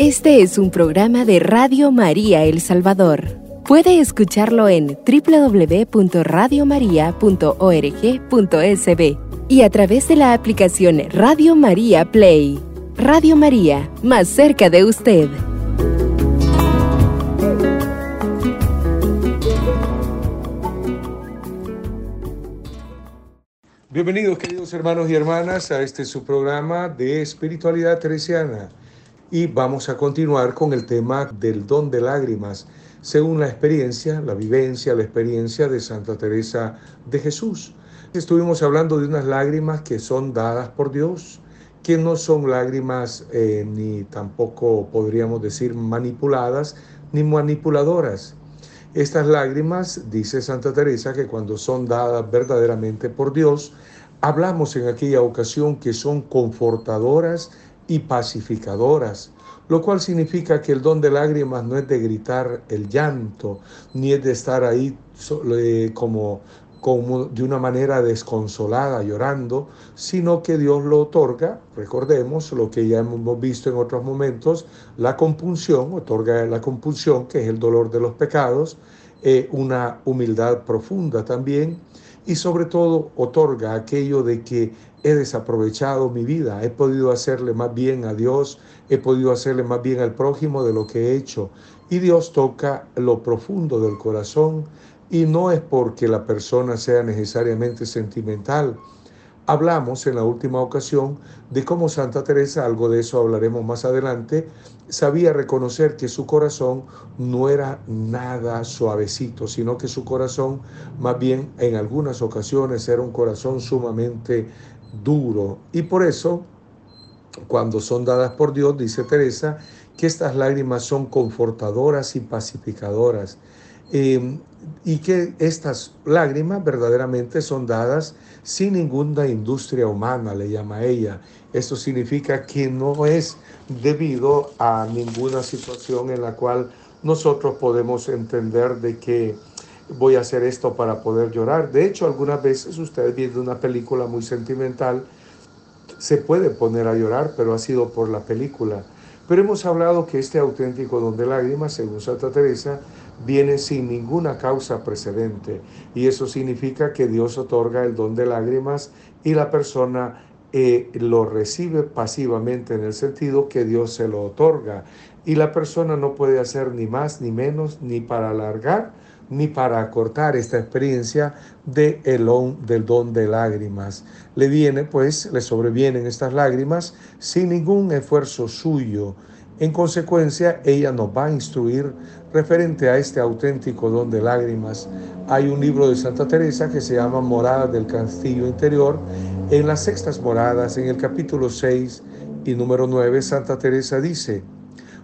Este es un programa de Radio María El Salvador. Puede escucharlo en www.radiomaria.org.sb y a través de la aplicación Radio María Play. Radio María, más cerca de usted. Bienvenidos queridos hermanos y hermanas a este su programa de espiritualidad teresiana y vamos a continuar con el tema del don de lágrimas, según la experiencia, la vivencia, la experiencia de Santa Teresa de Jesús. Estuvimos hablando de unas lágrimas que son dadas por Dios, que no son lágrimas eh, ni tampoco podríamos decir manipuladas ni manipuladoras. Estas lágrimas, dice Santa Teresa, que cuando son dadas verdaderamente por Dios, hablamos en aquella ocasión que son confortadoras y pacificadoras, lo cual significa que el don de lágrimas no es de gritar el llanto, ni es de estar ahí eh, como, como de una manera desconsolada, llorando, sino que Dios lo otorga, recordemos lo que ya hemos visto en otros momentos, la compunción, otorga la compulsión, que es el dolor de los pecados, eh, una humildad profunda también, y sobre todo otorga aquello de que he desaprovechado mi vida, he podido hacerle más bien a Dios, he podido hacerle más bien al prójimo de lo que he hecho. Y Dios toca lo profundo del corazón y no es porque la persona sea necesariamente sentimental. Hablamos en la última ocasión de cómo Santa Teresa, algo de eso hablaremos más adelante, sabía reconocer que su corazón no era nada suavecito, sino que su corazón más bien en algunas ocasiones era un corazón sumamente duro. Y por eso, cuando son dadas por Dios, dice Teresa, que estas lágrimas son confortadoras y pacificadoras. Em, y que estas lágrimas verdaderamente son dadas sin ninguna industria humana, le llama ella. Esto significa que no es debido a ninguna situación en la cual nosotros podemos entender de que voy a hacer esto para poder llorar. De hecho, algunas veces ustedes viendo una película muy sentimental, se puede poner a llorar, pero ha sido por la película. Pero hemos hablado que este auténtico don de lágrimas, según Santa Teresa, viene sin ninguna causa precedente. Y eso significa que Dios otorga el don de lágrimas y la persona lo recibe pasivamente en el sentido que Dios se lo otorga. Y la persona no puede hacer ni más ni menos ni para alargar ni para acortar esta experiencia de el del don de lágrimas. Le viene, pues, le sobrevienen estas lágrimas sin ningún esfuerzo suyo. En consecuencia, ella nos va a instruir referente a este auténtico don de lágrimas. Hay un libro de Santa Teresa que se llama Moradas del Castillo Interior. En las sextas moradas, en el capítulo 6 y número 9, Santa Teresa dice,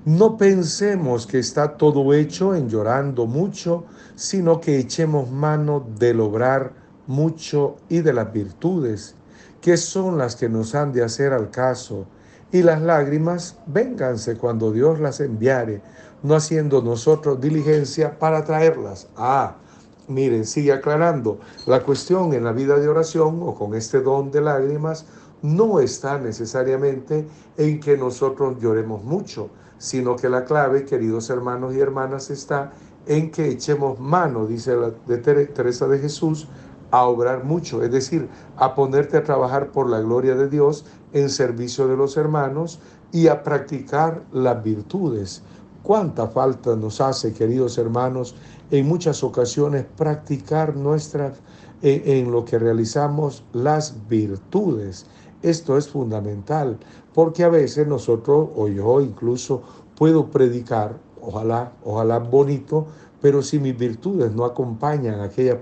no pensemos que está todo hecho en llorando mucho, sino que echemos mano del obrar mucho y de las virtudes, que son las que nos han de hacer al caso. Y las lágrimas, vénganse cuando Dios las enviare, no haciendo nosotros diligencia para traerlas. Ah, miren, sigue aclarando. La cuestión en la vida de oración o con este don de lágrimas no está necesariamente en que nosotros lloremos mucho, sino que la clave, queridos hermanos y hermanas, está en que echemos mano, dice Teresa de Jesús, a obrar mucho, es decir, a ponerte a trabajar por la gloria de Dios en servicio de los hermanos y a practicar las virtudes. ¿Cuánta falta nos hace, queridos hermanos, en muchas ocasiones practicar nuestras, en lo que realizamos las virtudes? Esto es fundamental, porque a veces nosotros, o yo incluso, puedo predicar, ojalá, ojalá bonito, pero si mis virtudes no acompañan aquella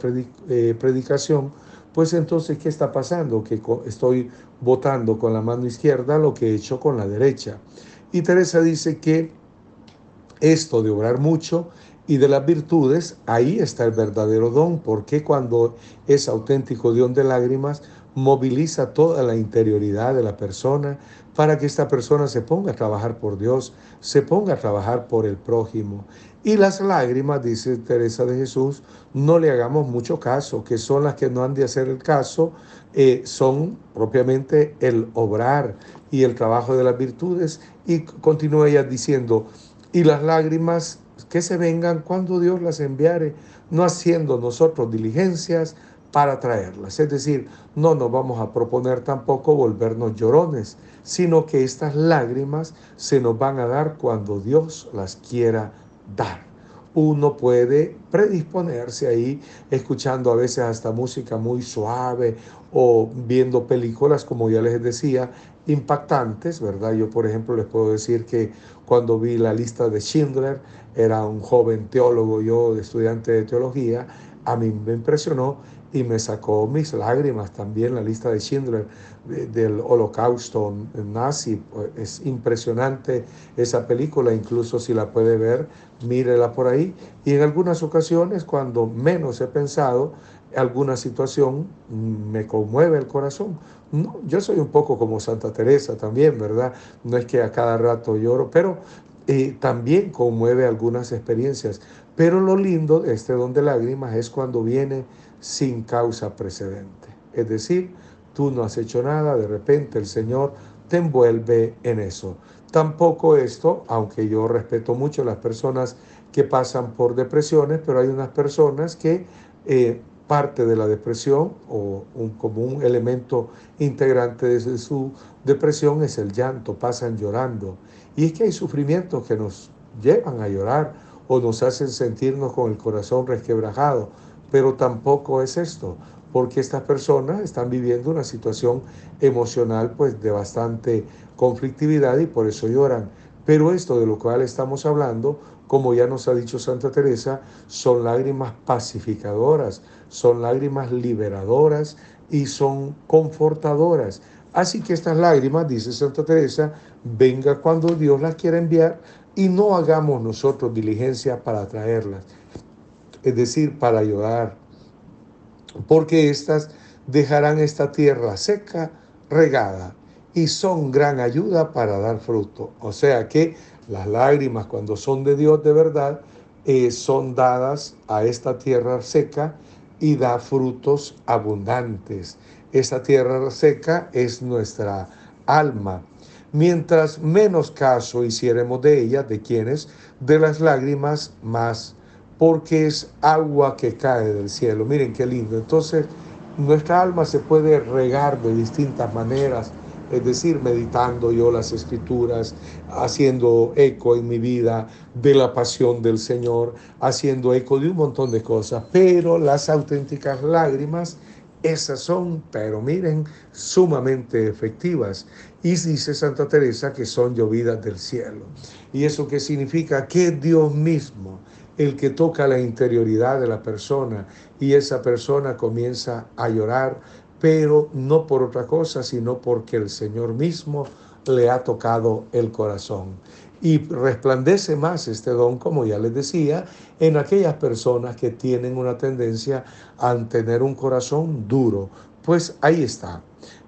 eh, predicación, pues entonces, ¿qué está pasando? Que estoy votando con la mano izquierda lo que he hecho con la derecha. Y Teresa dice que esto de obrar mucho y de las virtudes, ahí está el verdadero don, porque cuando es auténtico don de lágrimas, moviliza toda la interioridad de la persona para que esta persona se ponga a trabajar por Dios, se ponga a trabajar por el prójimo. Y las lágrimas, dice Teresa de Jesús, no le hagamos mucho caso, que son las que no han de hacer el caso, eh, son propiamente el obrar y el trabajo de las virtudes. Y continúa ella diciendo, y las lágrimas que se vengan cuando Dios las enviare, no haciendo nosotros diligencias para traerlas. Es decir, no nos vamos a proponer tampoco volvernos llorones, sino que estas lágrimas se nos van a dar cuando Dios las quiera dar. Uno puede predisponerse ahí escuchando a veces hasta música muy suave o viendo películas, como ya les decía, impactantes, ¿verdad? Yo, por ejemplo, les puedo decir que cuando vi la lista de Schindler, era un joven teólogo, yo estudiante de teología, a mí me impresionó y me sacó mis lágrimas también la lista de Schindler del holocausto nazi. Es impresionante esa película, incluso si la puede ver, mírela por ahí. Y en algunas ocasiones, cuando menos he pensado, alguna situación me conmueve el corazón. No, yo soy un poco como Santa Teresa también, ¿verdad? No es que a cada rato lloro, pero eh, también conmueve algunas experiencias. Pero lo lindo de este don de lágrimas es cuando viene sin causa precedente. Es decir, tú no has hecho nada, de repente el Señor te envuelve en eso. Tampoco esto, aunque yo respeto mucho las personas que pasan por depresiones, pero hay unas personas que eh, parte de la depresión o un, como un elemento integrante de su depresión es el llanto, pasan llorando. Y es que hay sufrimientos que nos llevan a llorar o nos hacen sentirnos con el corazón resquebrajado, pero tampoco es esto, porque estas personas están viviendo una situación emocional pues de bastante conflictividad y por eso lloran. Pero esto de lo cual estamos hablando, como ya nos ha dicho Santa Teresa, son lágrimas pacificadoras, son lágrimas liberadoras y son confortadoras. Así que estas lágrimas, dice Santa Teresa, venga cuando Dios las quiera enviar y no hagamos nosotros diligencia para traerlas, es decir, para ayudar, porque éstas dejarán esta tierra seca, regada, y son gran ayuda para dar fruto. O sea que las lágrimas, cuando son de Dios de verdad, eh, son dadas a esta tierra seca y da frutos abundantes. Esa tierra seca es nuestra alma. Mientras menos caso hiciéramos de ella, ¿de quienes De las lágrimas más, porque es agua que cae del cielo. Miren qué lindo. Entonces, nuestra alma se puede regar de distintas maneras, es decir, meditando yo las escrituras, haciendo eco en mi vida de la pasión del Señor, haciendo eco de un montón de cosas, pero las auténticas lágrimas, esas son, pero miren, sumamente efectivas. Y dice Santa Teresa que son llovidas del cielo. ¿Y eso qué significa? Que Dios mismo, el que toca la interioridad de la persona y esa persona comienza a llorar, pero no por otra cosa, sino porque el Señor mismo le ha tocado el corazón. Y resplandece más este don, como ya les decía, en aquellas personas que tienen una tendencia a tener un corazón duro. Pues ahí está.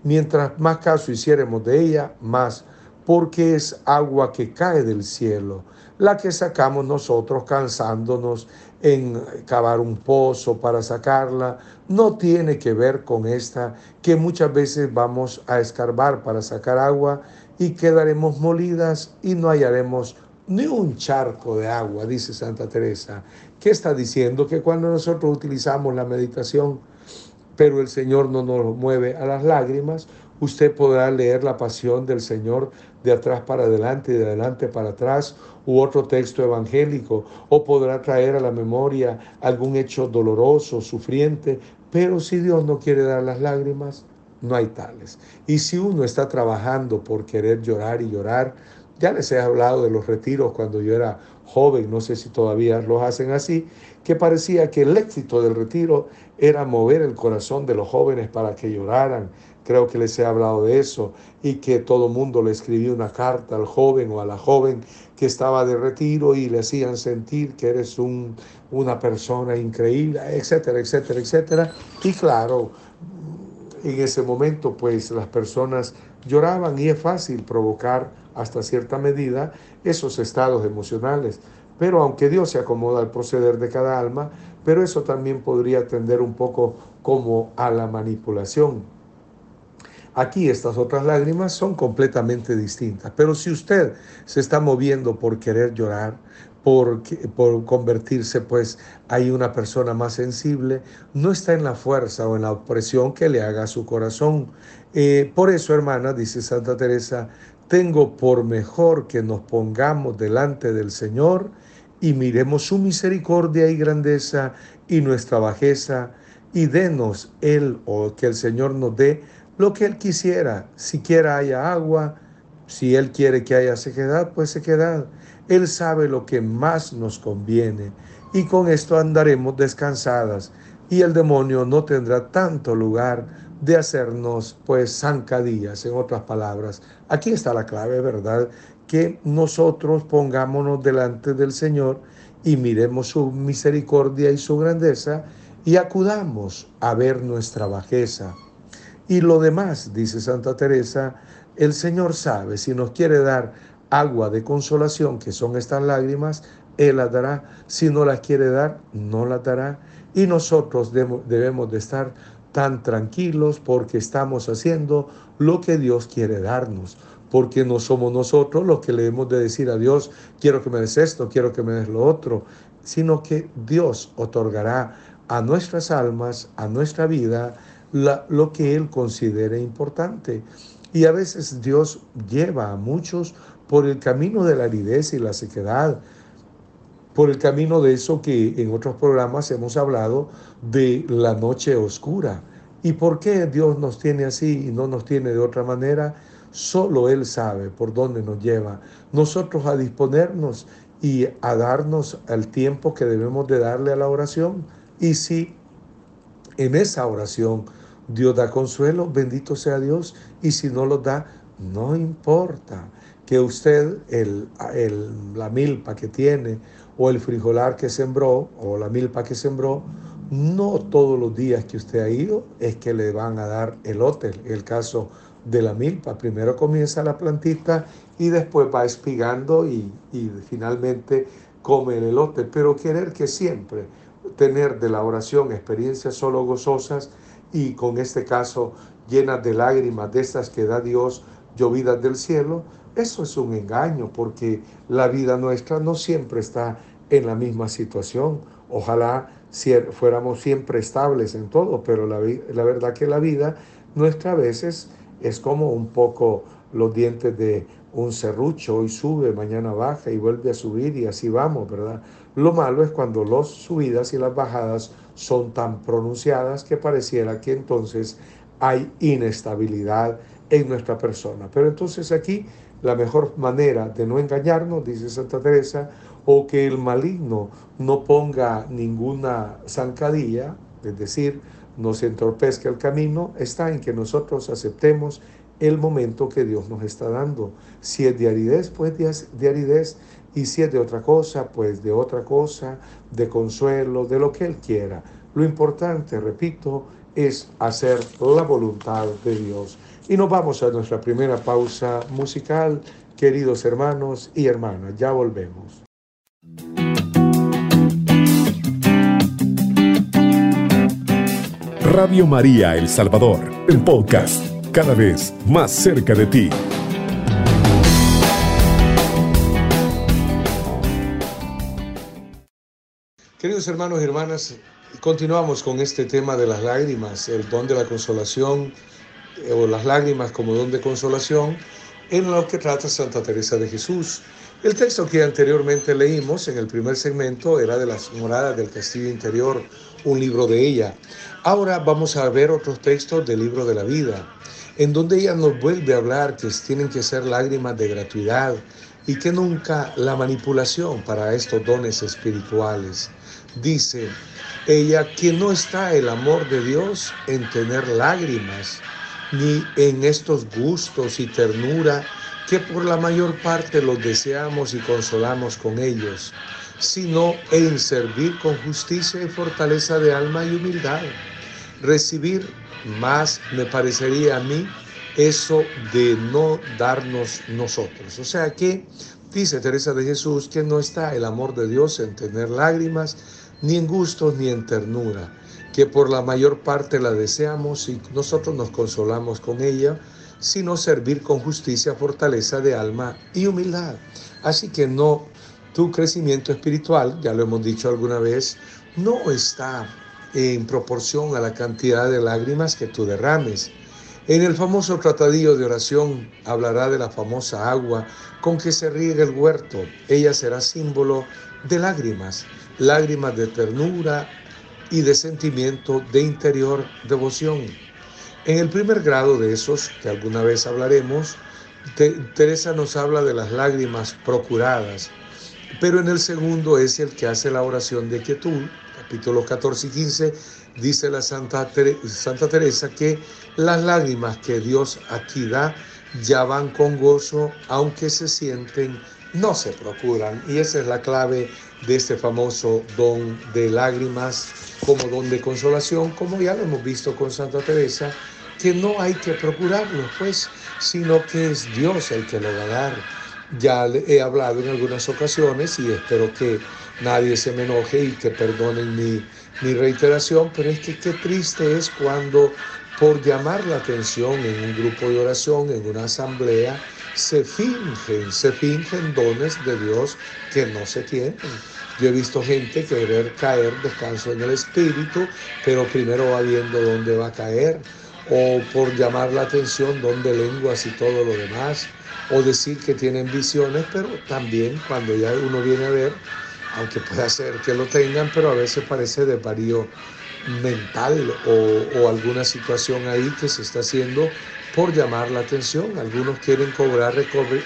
Mientras más caso hiciéramos de ella, más, porque es agua que cae del cielo, la que sacamos nosotros cansándonos en cavar un pozo para sacarla, no tiene que ver con esta que muchas veces vamos a escarbar para sacar agua y quedaremos molidas y no hallaremos ni un charco de agua, dice Santa Teresa. ¿Qué está diciendo? Que cuando nosotros utilizamos la meditación, pero el Señor no nos mueve a las lágrimas, usted podrá leer la pasión del Señor de atrás para adelante y de adelante para atrás, u otro texto evangélico, o podrá traer a la memoria algún hecho doloroso, sufriente, pero si Dios no quiere dar las lágrimas, no hay tales. Y si uno está trabajando por querer llorar y llorar, ya les he hablado de los retiros cuando yo era joven, no sé si todavía los hacen así, que parecía que el éxito del retiro era mover el corazón de los jóvenes para que lloraran, creo que les he hablado de eso, y que todo mundo le escribía una carta al joven o a la joven que estaba de retiro y le hacían sentir que eres un, una persona increíble, etcétera, etcétera, etcétera. Y claro, En ese momento, pues las personas lloraban y es fácil provocar hasta cierta medida esos estados emocionales. Pero aunque Dios se acomoda al proceder de cada alma, pero eso también podría tender un poco como a la manipulación. Aquí estas otras lágrimas son completamente distintas. Pero si usted se está moviendo por querer llorar, por, por convertirse pues hay una persona más sensible, no está en la fuerza o en la opresión que le haga su corazón. Eh, por eso, hermana, dice Santa Teresa, tengo por mejor que nos pongamos delante del Señor y miremos su misericordia y grandeza y nuestra bajeza y denos Él o que el Señor nos dé lo que Él quisiera. Si quiera haya agua, si Él quiere que haya sequedad, pues sequedad. Él sabe lo que más nos conviene y con esto andaremos descansadas y el demonio no tendrá tanto lugar de hacernos pues zancadillas, en otras palabras. Aquí está la clave, ¿verdad? Que nosotros pongámonos delante del Señor y miremos su misericordia y su grandeza y acudamos a ver nuestra bajeza. Y lo demás, dice Santa Teresa, el Señor sabe si nos quiere dar agua de consolación, que son estas lágrimas, Él las dará. Si no las quiere dar, no las dará. Y nosotros debemos de estar tan tranquilos porque estamos haciendo lo que Dios quiere darnos. Porque no somos nosotros los que le hemos de decir a Dios, quiero que me des esto, quiero que me des lo otro, sino que Dios otorgará a nuestras almas, a nuestra vida, lo que Él considere importante. Y a veces Dios lleva a muchos por el camino de la aridez y la sequedad, por el camino de eso que en otros programas hemos hablado de la noche oscura. ¿Y por qué Dios nos tiene así y no nos tiene de otra manera? Solo Él sabe por dónde nos lleva. Nosotros a disponernos y a darnos el tiempo que debemos de darle a la oración. Y si en esa oración Dios da consuelo, bendito sea Dios. Y si no lo da, no importa que usted el, la milpa que tiene o el frijolar que sembró o la milpa que sembró, no todos los días que usted ha ido es que le van a dar elote. El caso de la milpa, primero comienza la plantita y después va espigando y, y finalmente come el elote. Pero querer que siempre tener de la oración experiencias solo gozosas y con este caso llenas de lágrimas de estas que da Dios llovidas del cielo, eso es un engaño porque la vida nuestra no siempre está en la misma situación. Ojalá fuéramos siempre estables en todo, pero la, la verdad que la vida nuestra a veces es como un poco los dientes de un serrucho, hoy sube, mañana baja y vuelve a subir y así vamos, ¿verdad? Lo malo es cuando las subidas y las bajadas son tan pronunciadas que pareciera que entonces hay inestabilidad en nuestra persona. Pero entonces aquí la mejor manera de no engañarnos, dice Santa Teresa, o que el maligno no ponga ninguna zancadilla, es decir, nos entorpezca el camino, está en que nosotros aceptemos el momento que Dios nos está dando. Si es de aridez, pues de aridez, y si es de otra cosa, pues de otra cosa, de consuelo, de lo que Él quiera. Lo importante, repito, es hacer la voluntad de Dios. Y nos vamos a nuestra primera pausa musical, queridos hermanos y hermanas. Ya volvemos. Radio María El Salvador, el podcast, cada vez más cerca de ti. Queridos hermanos y hermanas, continuamos con este tema de las lágrimas, el don de la consolación eh, o las lágrimas como don de consolación, en lo que trata Santa Teresa de Jesús. El texto que anteriormente leímos en el primer segmento era de las moradas del castillo interior, un libro de ella. Ahora vamos a ver otros textos del libro de la vida, en donde ella nos vuelve a hablar que tienen que ser lágrimas de gratuidad y que nunca la manipulación para estos dones espirituales. Dice ella que no está el amor de Dios en tener lágrimas, ni en estos gustos y ternura que por la mayor parte los deseamos y consolamos con ellos, sino en servir con justicia y fortaleza de alma y humildad. recibir, más me parecería a mí eso de no darnos nosotros. O sea que dice Teresa de Jesús que no está el amor de Dios en tener lágrimas, ni en gustos, ni en ternura, que por la mayor parte la deseamos y nosotros nos consolamos con ella, sino servir con justicia, fortaleza de alma y humildad. Así que no, tu crecimiento espiritual, ya lo hemos dicho alguna vez, no está en proporción a la cantidad de lágrimas que tú derrames. En el famoso tratadillo de oración hablará de la famosa agua con que se riega el huerto. Ella será símbolo de lágrimas, lágrimas de ternura y de sentimiento de interior devoción. En el primer grado de esos, que alguna vez hablaremos, Teresa nos habla de las lágrimas procuradas, pero en el segundo es el que hace la oración de quietud, capítulo 14 y 15, dice la Santa, Santa Teresa que las lágrimas que Dios aquí da ya van con gozo, aunque se sienten, no se procuran. Y esa es la clave de este famoso don de lágrimas como don de consolación, como ya lo hemos visto con Santa Teresa, que no hay que procurarlo, pues, sino que es Dios el que lo va a dar. Ya he hablado en algunas ocasiones y espero que nadie se me enoje y que perdonen mi, mi reiteración, pero es que qué triste es cuando por llamar la atención en un grupo de oración, en una asamblea, se fingen, se fingen dones de Dios que no se tienen. Yo he visto gente querer caer descanso en el espíritu, pero primero va viendo dónde va a caer, o por llamar la atención dónde lenguas y todo lo demás, o decir que tienen visiones, pero también cuando ya uno viene a ver, aunque pueda ser que lo tengan, pero a veces parece de varío mental o, alguna situación ahí que se está haciendo por llamar la atención. Algunos quieren cobrar,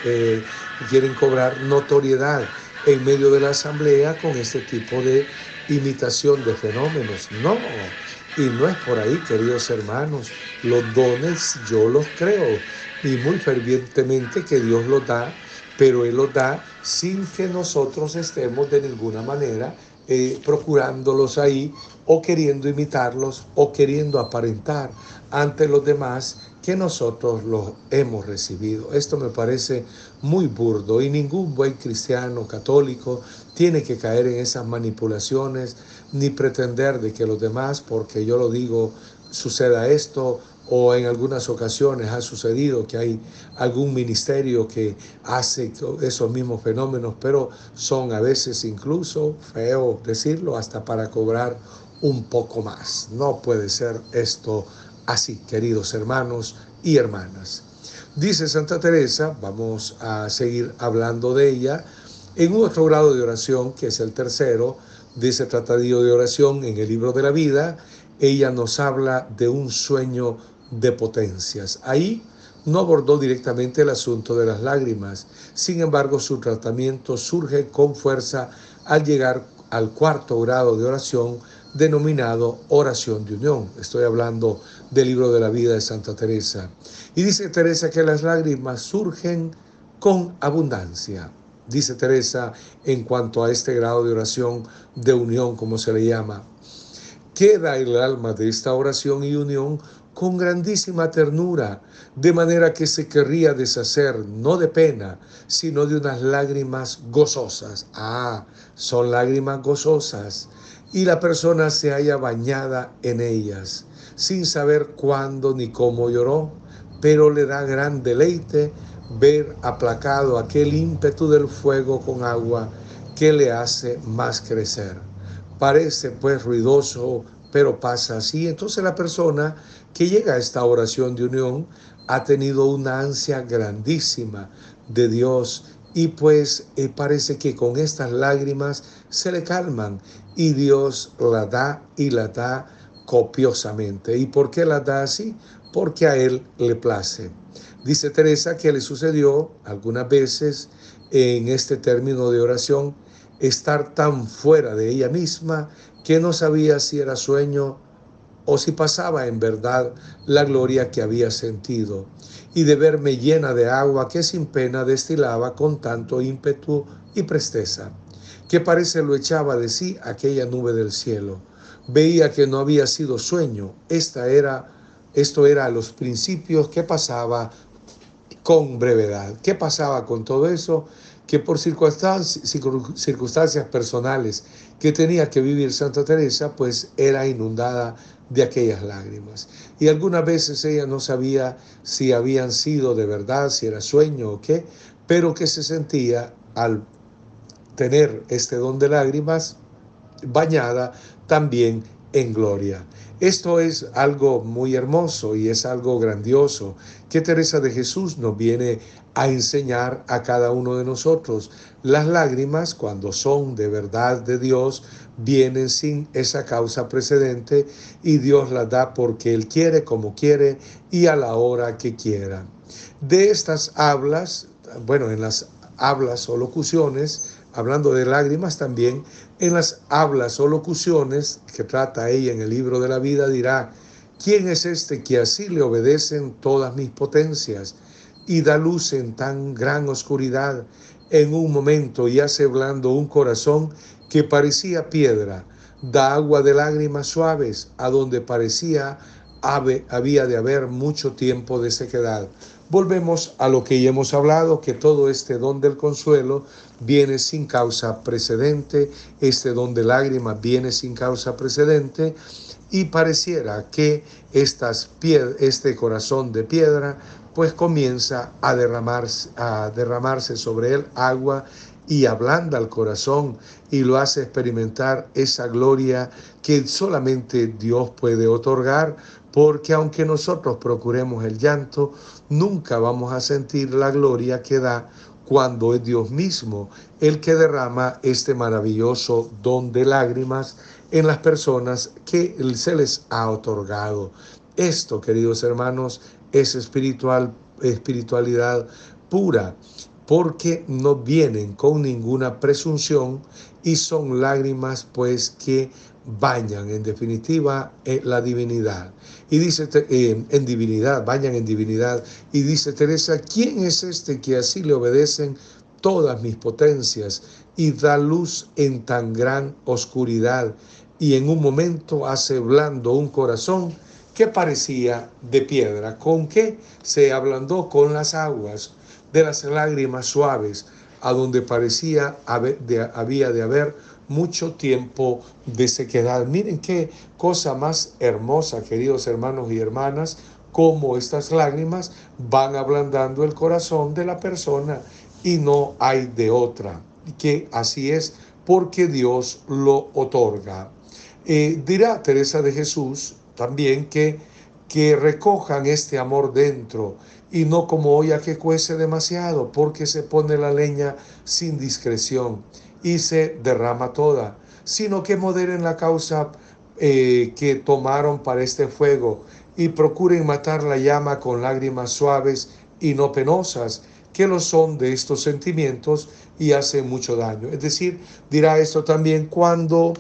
eh, quieren cobrar notoriedad en medio de la asamblea con este tipo de imitación de fenómenos. No, y no es por ahí, queridos hermanos. Los dones yo los creo y muy fervientemente que Dios los da, pero Él los da sin que nosotros estemos de ninguna manera eh, procurándolos ahí o queriendo imitarlos o queriendo aparentar ante los demás que nosotros los hemos recibido. Esto me parece muy burdo y ningún buen cristiano católico tiene que caer en esas manipulaciones ni pretender de que los demás, porque yo lo digo, suceda esto o en algunas ocasiones ha sucedido que hay algún ministerio que hace esos mismos fenómenos, pero son a veces incluso, feo decirlo, hasta para cobrar un poco más. No puede ser esto así, queridos hermanos y hermanas. Dice Santa Teresa, vamos a seguir hablando de ella, en otro grado de oración, que es el tercero, dice Tratadillo de Oración en el libro de la vida, ella nos habla de un sueño de potencias. Ahí no abordó directamente el asunto de las lágrimas, sin embargo su tratamiento surge con fuerza al llegar al cuarto grado de oración denominado oración de unión. Estoy hablando del libro de la vida de Santa Teresa. Y dice Teresa que las lágrimas surgen con abundancia. Dice Teresa en cuanto a este grado de oración de unión, como se le llama. Queda el alma de esta oración y unión con grandísima ternura, de manera que se querría deshacer no de pena, sino de unas lágrimas gozosas. Ah, son lágrimas gozosas. Y la persona se haya bañada en ellas, sin saber cuándo ni cómo lloró, pero le da gran deleite ver aplacado aquel ímpetu del fuego con agua que le hace más crecer. Parece pues ruidoso, pero pasa así. Entonces la persona que llega a esta oración de unión ha tenido una ansia grandísima de Dios y pues eh, parece que con estas lágrimas se le calman y Dios la da y la da copiosamente. ¿Y por qué la da así? Porque a Él le place. Dice Teresa que le sucedió algunas veces en este término de oración estar tan fuera de ella misma que no sabía si era sueño o si pasaba en verdad la gloria que había sentido, y de verme llena de agua que sin pena destilaba con tanto ímpetu y presteza, que parece lo echaba de sí aquella nube del cielo. veía que no había sido sueño. Esta era, esto era los principios que pasaba con brevedad. ¿Qué pasaba con todo eso? Que por circunstancias, circunstancias personales que tenía que vivir Santa Teresa, pues era inundada de aquellas lágrimas. Y algunas veces ella no sabía si habían sido de verdad, si era sueño o qué, pero que se sentía al tener este don de lágrimas bañada también en gloria. Esto es algo muy hermoso y es algo grandioso que Teresa de Jesús nos viene a enseñar a cada uno de nosotros. Las lágrimas, cuando son de verdad de Dios, vienen sin esa causa precedente y Dios las da porque Él quiere, como quiere y a la hora que quiera. De estas hablas, bueno, en las hablas o locuciones, hablando de lágrimas también, en las hablas o locuciones que trata ella en el libro de la vida, dirá, ¿quién es este que así le obedecen todas mis potencias y da luz en tan gran oscuridad en un momento y hace blando un corazón que parecía piedra, da agua de lágrimas suaves a donde parecía ave, había de haber mucho tiempo de sequedad. Volvemos a lo que ya hemos hablado, que todo este don del consuelo viene sin causa precedente, este don de lágrimas viene sin causa precedente y pareciera que este corazón de piedra pues comienza a derramarse, a derramarse sobre él agua y ablanda el corazón y lo hace experimentar esa gloria que solamente Dios puede otorgar, porque aunque nosotros procuremos el llanto, nunca vamos a sentir la gloria que da cuando es Dios mismo el que derrama este maravilloso don de lágrimas en las personas que se les ha otorgado. Esto, queridos hermanos, es espiritual, espiritualidad pura, porque no vienen con ninguna presunción y son lágrimas pues que bañan en definitiva en la divinidad. Y dice eh, en divinidad, bañan en divinidad. Y dice Teresa, ¿quién es este que así le obedecen todas mis potencias y da luz en tan gran oscuridad? Y en un momento hace blando un corazón que parecía de piedra. ¿Con qué? Se ablandó con las aguas de las lágrimas suaves, a donde parecía había de haber mucho tiempo de sequedad. Miren qué cosa más hermosa, queridos hermanos y hermanas, cómo estas lágrimas van ablandando el corazón de la persona y no hay de otra, que así es porque Dios lo otorga. Eh, dirá Teresa de Jesús también que, que recojan este amor dentro y no como olla que cuece demasiado, porque se pone la leña sin discreción y se derrama toda, sino que moderen la causa eh, que tomaron para este fuego y procuren matar la llama con lágrimas suaves y no penosas, que lo son de estos sentimientos y hacen mucho daño. Es decir, dirá esto también cuando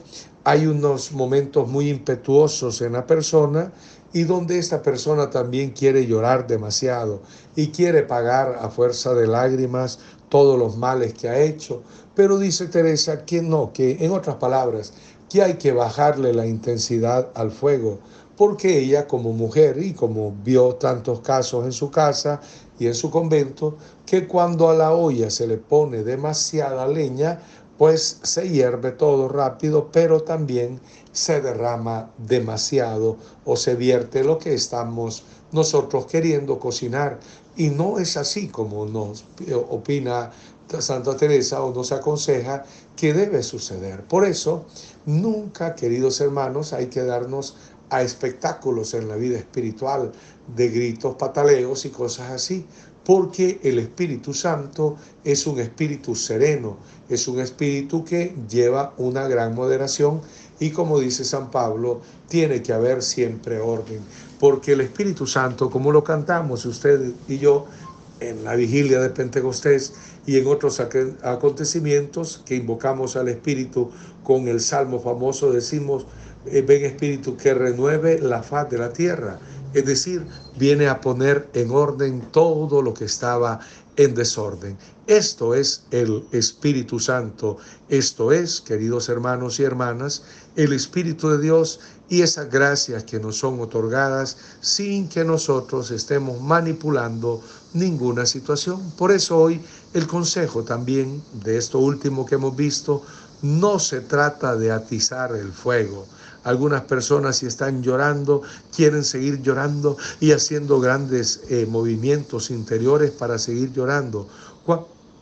hay unos momentos muy impetuosos en la persona y donde esta persona también quiere llorar demasiado y quiere pagar a fuerza de lágrimas todos los males que ha hecho. Pero dice Teresa que no, que en otras palabras, que hay que bajarle la intensidad al fuego, porque ella como mujer y como vio tantos casos en su casa y en su convento, que cuando a la olla se le pone demasiada leña, pues se hierve todo rápido, pero también se derrama demasiado o se vierte lo que estamos nosotros queriendo cocinar. Y no es así como nos opina Santa Teresa o nos aconseja que debe suceder. Por eso, nunca, queridos hermanos, hay que darnos a espectáculos en la vida espiritual de gritos, pataleos y cosas así, porque el Espíritu Santo es un espíritu sereno, es un espíritu que lleva una gran moderación y como dice San Pablo, tiene que haber siempre orden, porque el Espíritu Santo, como lo cantamos usted y yo en la vigilia de Pentecostés y en otros acontecimientos que invocamos al Espíritu con el salmo famoso, decimos, eh, ven Espíritu que renueve la faz de la tierra. Es decir, viene a poner en orden todo lo que estaba en desorden. Esto es el Espíritu Santo. Esto es, queridos hermanos y hermanas, el Espíritu de Dios y esas gracias que nos son otorgadas sin que nosotros estemos manipulando ninguna situación. Por eso hoy el consejo también de esto último que hemos visto, no se trata de atizar el fuego. Algunas personas si están llorando, quieren seguir llorando y haciendo grandes eh, movimientos interiores para seguir llorando.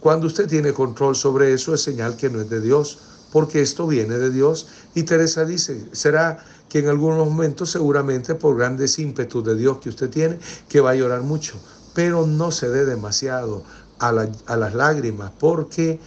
Cuando usted tiene control sobre eso es señal que no es de Dios, porque esto viene de Dios. Y Teresa dice, será que en algunos momentos seguramente por grandes ímpetus de Dios que usted tiene, que va a llorar mucho, pero no se dé demasiado a, las lágrimas, porque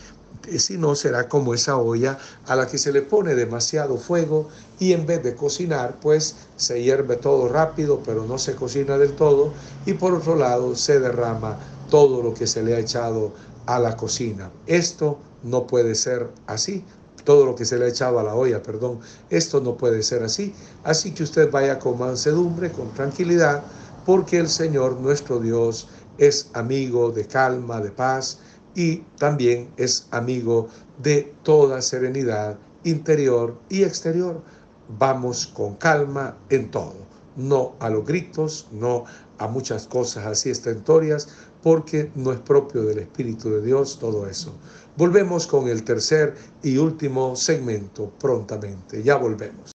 eh, si no será como esa olla a la que se le pone demasiado fuego y en vez de cocinar, pues se hierve todo rápido, pero no se cocina del todo y por otro lado se derrama todo lo que se le ha echado a la cocina. Esto no puede ser así. Todo lo que se le ha echado a la olla, perdón, esto no puede ser así. Así que usted vaya con mansedumbre, con tranquilidad, porque el Señor nuestro Dios es amigo de calma, de paz, y también es amigo de toda serenidad interior y exterior. Vamos con calma en todo, no a los gritos, no a muchas cosas así estentorias, porque no es propio del Espíritu de Dios todo eso. Volvemos con el tercer y último segmento prontamente. Ya volvemos.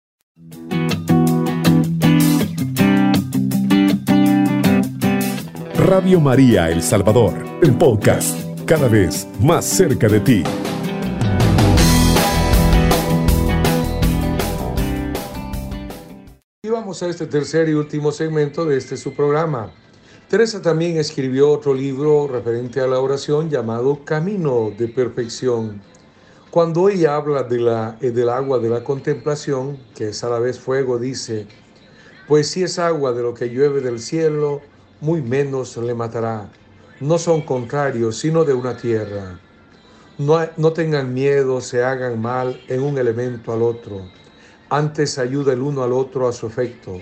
Radio María El Salvador, el podcast cada vez más cerca de ti. Y vamos a este tercer y último segmento de este su programa. Teresa también escribió otro libro referente a la oración llamado Camino de Perfección. Cuando ella habla de la, eh, del agua de la contemplación, que es a la vez fuego, dice, pues si es agua de lo que llueve del cielo, muy menos le matará no son contrarios, sino de una tierra. No, no tengan miedo, se hagan mal en un elemento al otro. Antes ayuda el uno al otro a su efecto.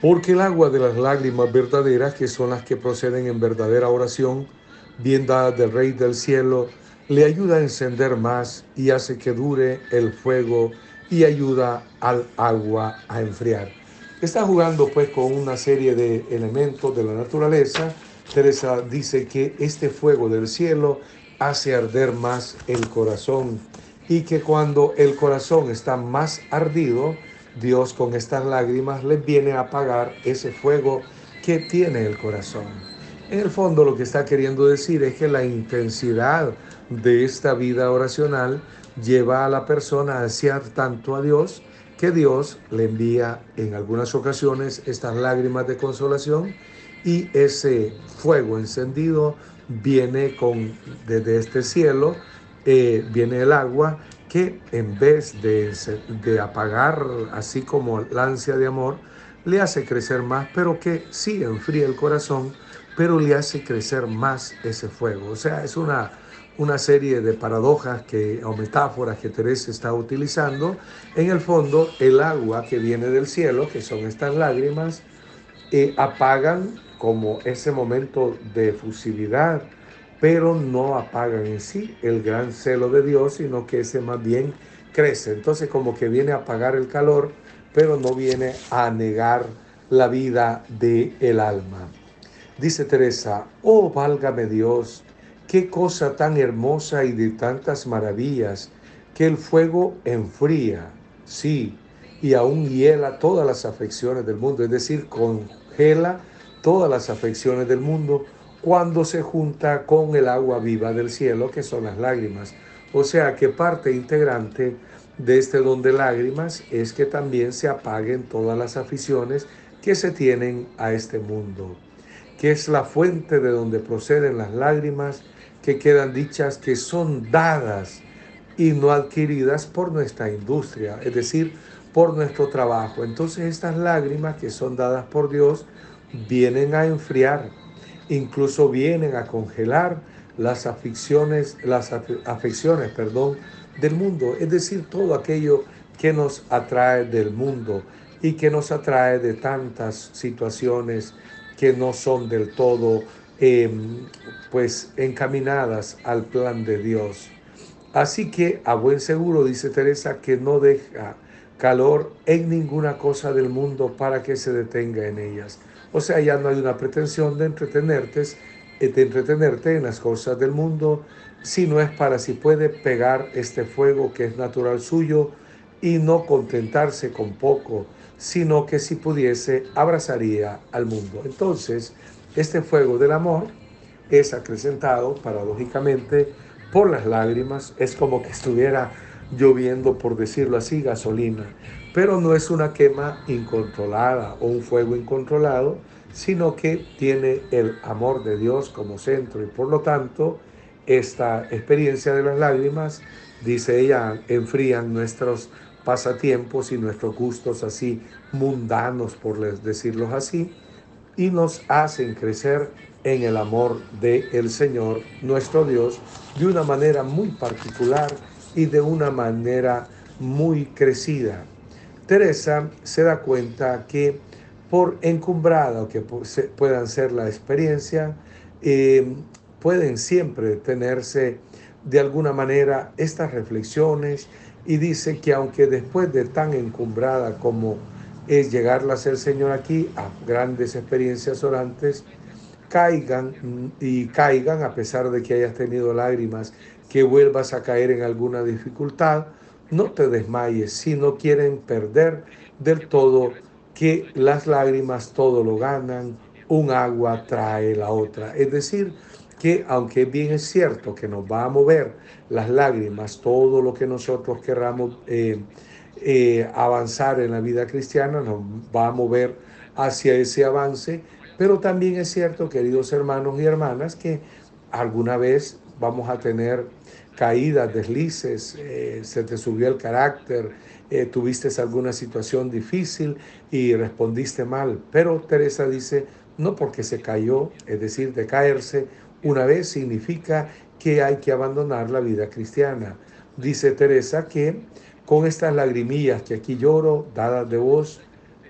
Porque el agua de las lágrimas verdaderas, que son las que proceden en verdadera oración, bien dada del Rey del cielo, le ayuda a encender más y hace que dure el fuego y ayuda al agua a enfriar. Está jugando pues con una serie de elementos de la naturaleza Teresa dice que este fuego del cielo hace arder más el corazón y que cuando el corazón está más ardido, Dios con estas lágrimas le viene a apagar ese fuego que tiene el corazón. En el fondo lo que está queriendo decir es que la intensidad de esta vida oracional lleva a la persona a desear tanto a Dios que Dios le envía en algunas ocasiones estas lágrimas de consolación y ese fuego encendido viene con desde este cielo, eh, viene el agua que en vez de, de apagar así como la ansia de amor, le hace crecer más, pero que sí enfría el corazón, pero le hace crecer más ese fuego. O sea, es una, una serie de paradojas que, o metáforas que Teresa está utilizando. En el fondo, el agua que viene del cielo, que son estas lágrimas, eh, apagan como ese momento de efusividad, pero no apagan en sí el gran celo de Dios, sino que ese más bien crece. Entonces como que viene a apagar el calor, pero no viene a negar la vida del el alma. Dice Teresa, oh válgame Dios, qué cosa tan hermosa y de tantas maravillas, que el fuego enfría, sí, y aún hiela todas las afecciones del mundo, es decir, congela todas las afecciones del mundo cuando se junta con el agua viva del cielo, que son las lágrimas. O sea que parte integrante de este don de lágrimas es que también se apaguen todas las aficiones que se tienen a este mundo, que es la fuente de donde proceden las lágrimas que quedan dichas que son dadas y no adquiridas por nuestra industria, es decir, por nuestro trabajo. Entonces estas lágrimas que son dadas por Dios vienen a enfriar, incluso vienen a congelar las aflicciones, las afecciones, perdón, del mundo, es decir, todo aquello que nos atrae del mundo y que nos atrae de tantas situaciones que no son del todo em, pues encaminadas al plan de Dios. Así que a buen seguro, dice Teresa, que no deja calor en ninguna cosa del mundo para que se detenga en ellas. O sea, ya no hay una pretensión de entretenerte, de entretenerte en las cosas del mundo, sino es para si puede pegar este fuego que es natural suyo y no contentarse con poco, sino que si pudiese abrazaría al mundo. Entonces, este fuego del amor es acrecentado paradójicamente por las lágrimas, es como que estuviera lloviendo, por decirlo así, gasolina, pero no es una quema incontrolada o un fuego incontrolado, sino que tiene el amor de Dios como centro. Y por lo tanto esta experiencia de las lágrimas, dice ella, enfrían nuestros pasatiempos y nuestros gustos así mundanos, por decirlos así, y nos hacen crecer en el amor del el Señor, nuestro Dios, de una manera muy particular y de una manera muy crecida. Teresa se da cuenta que por encumbrada que puedan ser la experiencia, eh, pueden siempre tenerse de alguna manera estas reflexiones y dice que aunque después de tan encumbrada como es llegarla a ser Señor aquí, a grandes experiencias orantes, caigan y caigan a pesar de que hayas tenido lágrimas, que vuelvas a caer en alguna dificultad, no te desmayes si no quieren perder del todo que las lágrimas todo lo ganan, un agua trae la otra. Es decir, que aunque bien es cierto que nos va a mover las lágrimas, todo lo que nosotros querramos eh, eh, avanzar en la vida cristiana, nos va a mover hacia ese avance, pero también es cierto, queridos hermanos y hermanas, que alguna vez vamos a tener caídas, deslices, eh, se te subió el carácter, tuviste alguna situación difícil y respondiste mal. Pero Teresa dice, no porque se cayó, es decir, de caerse, una vez significa que hay que abandonar la vida cristiana. Dice Teresa que con estas lagrimillas que aquí lloro, dadas de vos,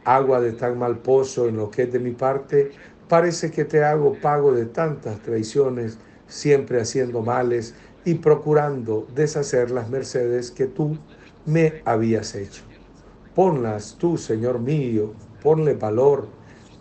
agua de tan mal pozo en lo que es de mi parte, parece que te hago pago de tantas traiciones, siempre haciendo males y procurando deshacer las mercedes que tú me habías hecho. Ponlas tú, Señor mío, ponle valor,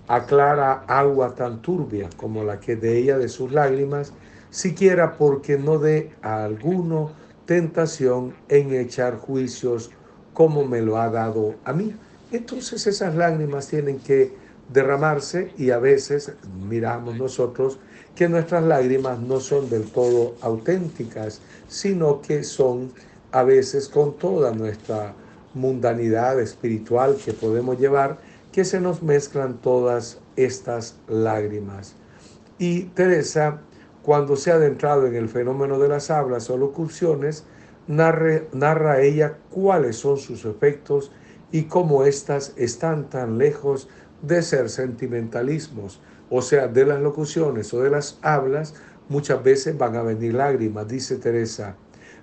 aclara agua tan turbia como la que de ella de sus lágrimas, siquiera porque no dé a alguno tentación en echar juicios como me lo ha dado a mí. Entonces esas lágrimas tienen que derramarse y a veces miramos nosotros que nuestras lágrimas no son del todo auténticas, sino que son a veces con toda nuestra mundanidad espiritual que podemos llevar, que se nos mezclan todas estas lágrimas. Y Teresa, cuando se ha adentrado en el fenómeno de las hablas o locuciones, narra, ella cuáles son sus efectos y cómo éstas están tan lejos de ser sentimentalismos. O sea, de las locuciones o de las hablas, muchas veces van a venir lágrimas, dice Teresa.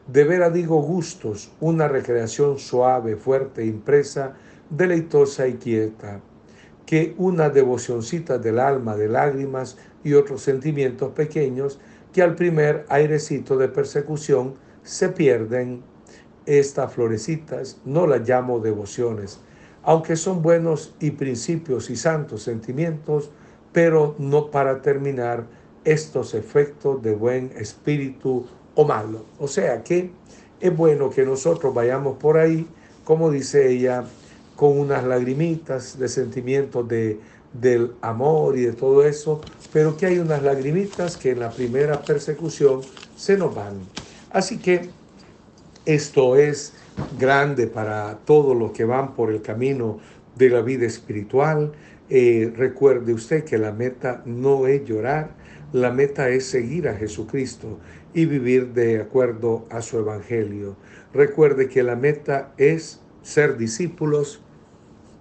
De veras digo gustos, una recreación suave, fuerte, impresa, deleitosa y quieta, que una devocioncita del alma de lágrimas y otros sentimientos pequeños que al primer airecito de persecución se pierden. Estas florecitas no las llamo devociones, aunque son buenos y principios y santos sentimientos, pero no para terminar estos efectos de buen espíritu o malo. O sea que es bueno que nosotros vayamos por ahí, como dice ella, con unas lagrimitas de sentimientos de, del amor y de todo eso, pero que hay unas lagrimitas que en la primera persecución se nos van. Así que esto es grande para todos los que van por el camino de la vida espiritual. Eh, recuerde usted que la meta no es llorar, la meta es seguir a Jesucristo y vivir de acuerdo a su evangelio. Recuerde que la meta es ser discípulos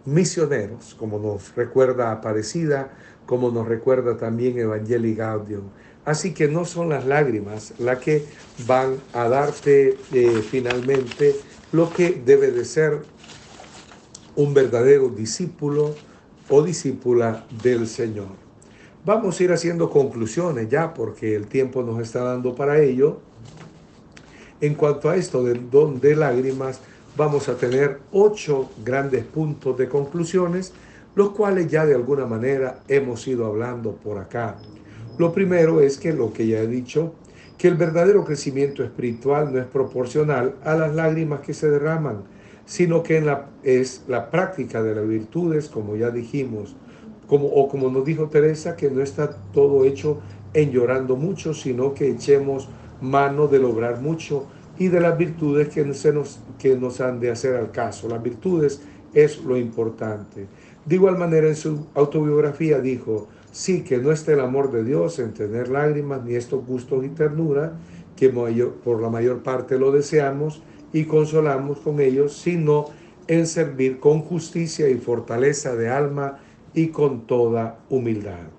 misioneros, como nos recuerda Aparecida, como nos recuerda también Evangelii Gaudium. Así que no son las lágrimas las que van a darte eh, finalmente lo que debe de ser un verdadero discípulo o discípula del Señor. Vamos a ir haciendo conclusiones ya porque el tiempo nos está dando para ello. En cuanto a esto del don de lágrimas, vamos a tener ocho grandes puntos de conclusiones, los cuales ya de alguna manera hemos ido hablando por acá. Lo primero es que lo que ya he dicho, que el verdadero crecimiento espiritual no es proporcional a las lágrimas que se derraman, sino que es la práctica de las virtudes, como ya dijimos, como, o como nos dijo Teresa, que no está todo hecho en llorando mucho, sino que echemos mano de lograr mucho y de las virtudes que, se nos, que nos han de hacer al caso. Las virtudes es lo importante. De igual manera, en su autobiografía dijo, sí que no está el amor de Dios en tener lágrimas ni estos gustos y ternura, que por la mayor parte lo deseamos y consolamos con ellos, sino en servir con justicia y fortaleza de alma y con toda humildad.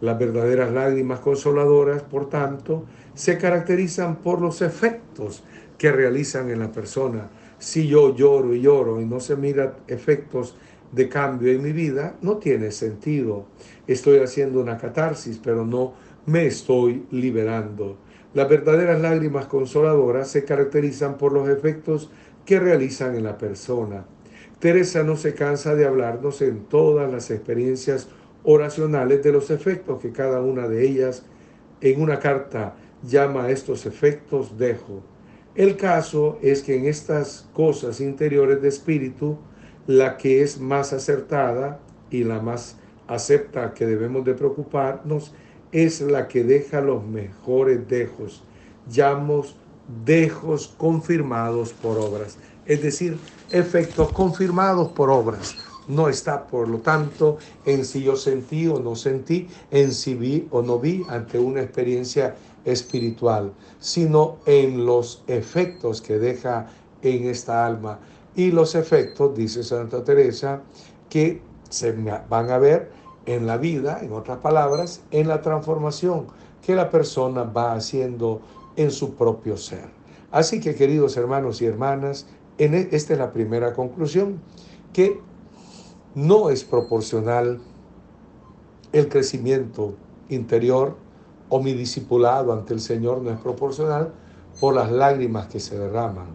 Las verdaderas lágrimas consoladoras, por tanto, se caracterizan por los efectos que realizan en la persona. Si yo lloro y lloro y no se mira efectos de cambio en mi vida, no tiene sentido. Estoy haciendo una catarsis, pero no me estoy liberando. Las verdaderas lágrimas consoladoras se caracterizan por los efectos que realizan en la persona. Teresa no se cansa de hablarnos en todas las experiencias oracionales de los efectos que cada una de ellas en una carta llama a estos efectos dejo. El caso es que en estas cosas interiores de espíritu, la que es más acertada y la más acepta que debemos de preocuparnos es la que deja los mejores dejos. Llamamos dejos confirmados por obras es decir, efectos confirmados por obras. No está, por lo tanto, en si yo sentí o no sentí, en si vi o no vi ante una experiencia espiritual, sino en los efectos que deja en esta alma. Y los efectos, dice Santa Teresa, que se van a ver en la vida, en otras palabras, en la transformación que la persona va haciendo en su propio ser. Así que, queridos hermanos y hermanas, e, esta es la primera conclusión, que no es proporcional el crecimiento interior o mi discipulado ante el Señor no es proporcional por las lágrimas que se derraman.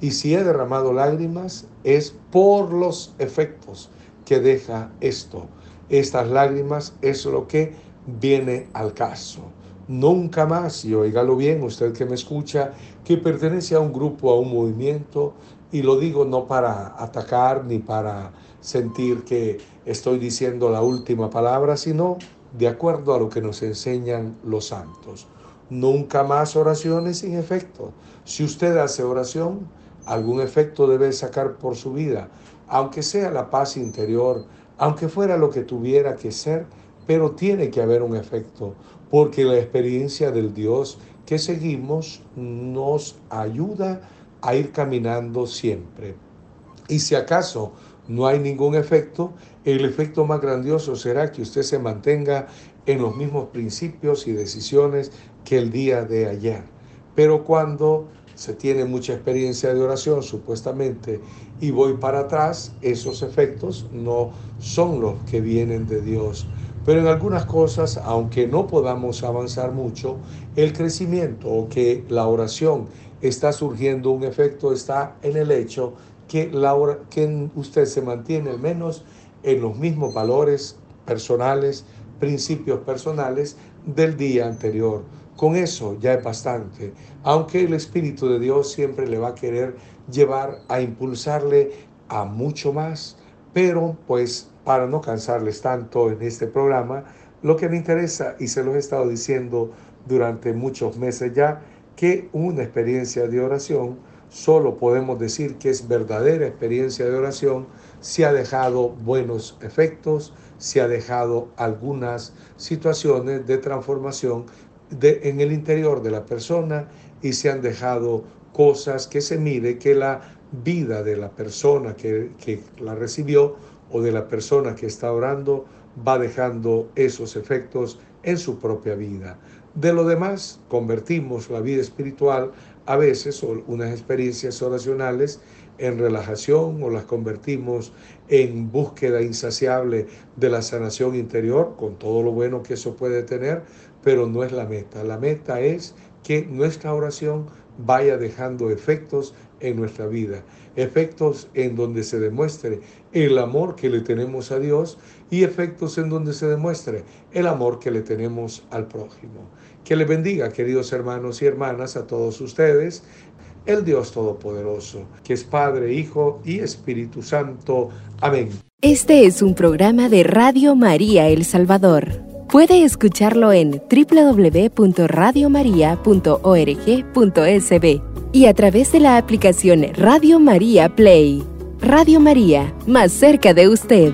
Y si he derramado lágrimas es por los efectos que deja esto. Estas lágrimas es lo que viene al caso. Nunca más, y oígalo bien, usted que me escucha, que pertenece a un grupo, a un movimiento, y lo digo no para atacar ni para sentir que estoy diciendo la última palabra, sino de acuerdo a lo que nos enseñan los santos. Nunca más oraciones sin efecto. Si usted hace oración, algún efecto debe sacar por su vida, aunque sea la paz interior, aunque fuera lo que tuviera que ser, pero tiene que haber un efecto, porque la experiencia del Dios que seguimos nos ayuda a ir caminando siempre. Y si acaso no hay ningún efecto, el efecto más grandioso será que usted se mantenga en los mismos principios y decisiones que el día de ayer. Pero cuando se tiene mucha experiencia de oración, supuestamente, y voy para atrás, esos efectos no son los que vienen de Dios. Pero en algunas cosas, aunque no podamos avanzar mucho, el crecimiento o que la oración está surgiendo un efecto, está en el hecho que, la, que usted se mantiene al menos en los mismos valores personales, principios personales del día anterior. Con eso ya es bastante, aunque el Espíritu de Dios siempre le va a querer llevar a impulsarle a mucho más, pero pues para no cansarles tanto en este programa, lo que me interesa, y se lo he estado diciendo durante muchos meses ya, que una experiencia de oración solo podemos decir que es verdadera experiencia de oración si ha dejado buenos efectos, si ha dejado algunas situaciones de transformación de, en el interior de la persona y se han dejado cosas que se mire que la vida de la persona que, que la recibió o de la persona que está orando va dejando esos efectos en su propia vida. De lo demás, convertimos la vida espiritual a veces unas experiencias oracionales en relajación o las convertimos en búsqueda insaciable de la sanación interior, con todo lo bueno que eso puede tener, pero no es la meta. La meta es que nuestra oración vaya dejando efectos en nuestra vida, efectos en donde se demuestre el amor que le tenemos a Dios y efectos en donde se demuestre el amor que le tenemos al prójimo. Que le bendiga, queridos hermanos y hermanas, a todos ustedes, el Dios Todopoderoso, que es Padre, Hijo y Espíritu Santo. Amén. Este es un programa de Radio María El Salvador. Puede escucharlo en www.radiomaria.org.sb y a través de la aplicación Radio María Play. Radio María, más cerca de usted.